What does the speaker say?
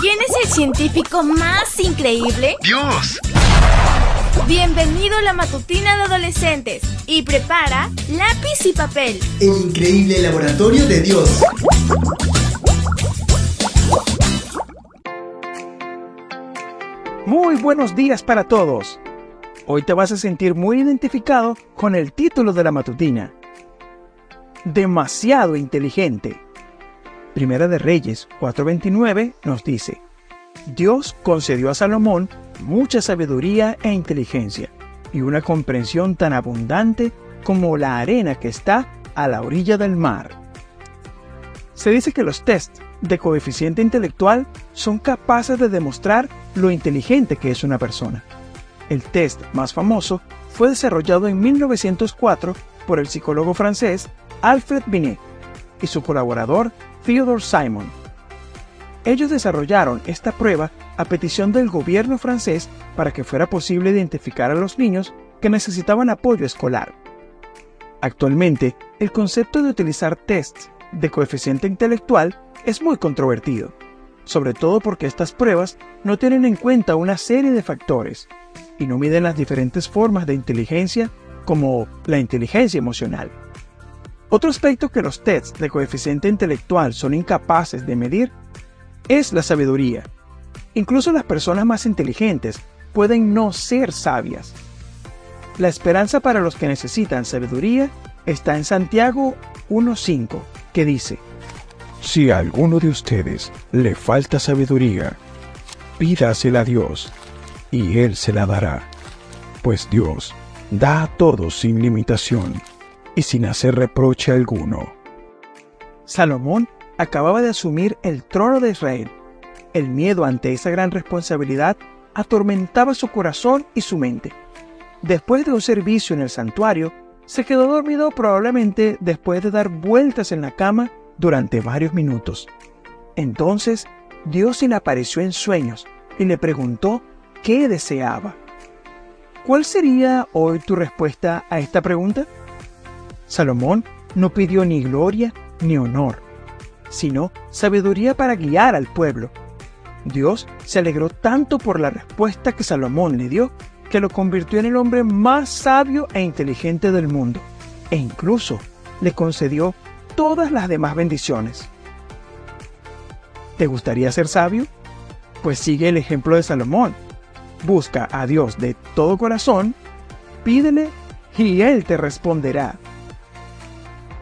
¿Quién es el científico más increíble? ¡Dios! Bienvenido a la matutina de adolescentes y prepara lápiz y papel. El increíble laboratorio de Dios. Muy buenos días para todos. Hoy te vas a sentir muy identificado con el título de la matutina. Demasiado inteligente. Primera de Reyes 4:29 nos dice, Dios concedió a Salomón mucha sabiduría e inteligencia y una comprensión tan abundante como la arena que está a la orilla del mar. Se dice que los tests de coeficiente intelectual son capaces de demostrar lo inteligente que es una persona. El test más famoso fue desarrollado en 1904 por el psicólogo francés Alfred Binet y su colaborador Theodore Simon. Ellos desarrollaron esta prueba a petición del gobierno francés para que fuera posible identificar a los niños que necesitaban apoyo escolar. Actualmente, el concepto de utilizar tests de coeficiente intelectual es muy controvertido, sobre todo porque estas pruebas no tienen en cuenta una serie de factores y no miden las diferentes formas de inteligencia como la inteligencia emocional. Otro aspecto que los tests de coeficiente intelectual son incapaces de medir es la sabiduría. Incluso las personas más inteligentes pueden no ser sabias. La esperanza para los que necesitan sabiduría está en Santiago 1.5, que dice, Si a alguno de ustedes le falta sabiduría, pídasela a Dios, y Él se la dará, pues Dios da a todos sin limitación y sin hacer reproche alguno. Salomón acababa de asumir el trono de Israel. El miedo ante esa gran responsabilidad atormentaba su corazón y su mente. Después de un servicio en el santuario, se quedó dormido probablemente después de dar vueltas en la cama durante varios minutos. Entonces, Dios se le apareció en sueños y le preguntó qué deseaba. ¿Cuál sería hoy tu respuesta a esta pregunta? Salomón no pidió ni gloria ni honor, sino sabiduría para guiar al pueblo. Dios se alegró tanto por la respuesta que Salomón le dio que lo convirtió en el hombre más sabio e inteligente del mundo, e incluso le concedió todas las demás bendiciones. ¿Te gustaría ser sabio? Pues sigue el ejemplo de Salomón. Busca a Dios de todo corazón, pídele y Él te responderá.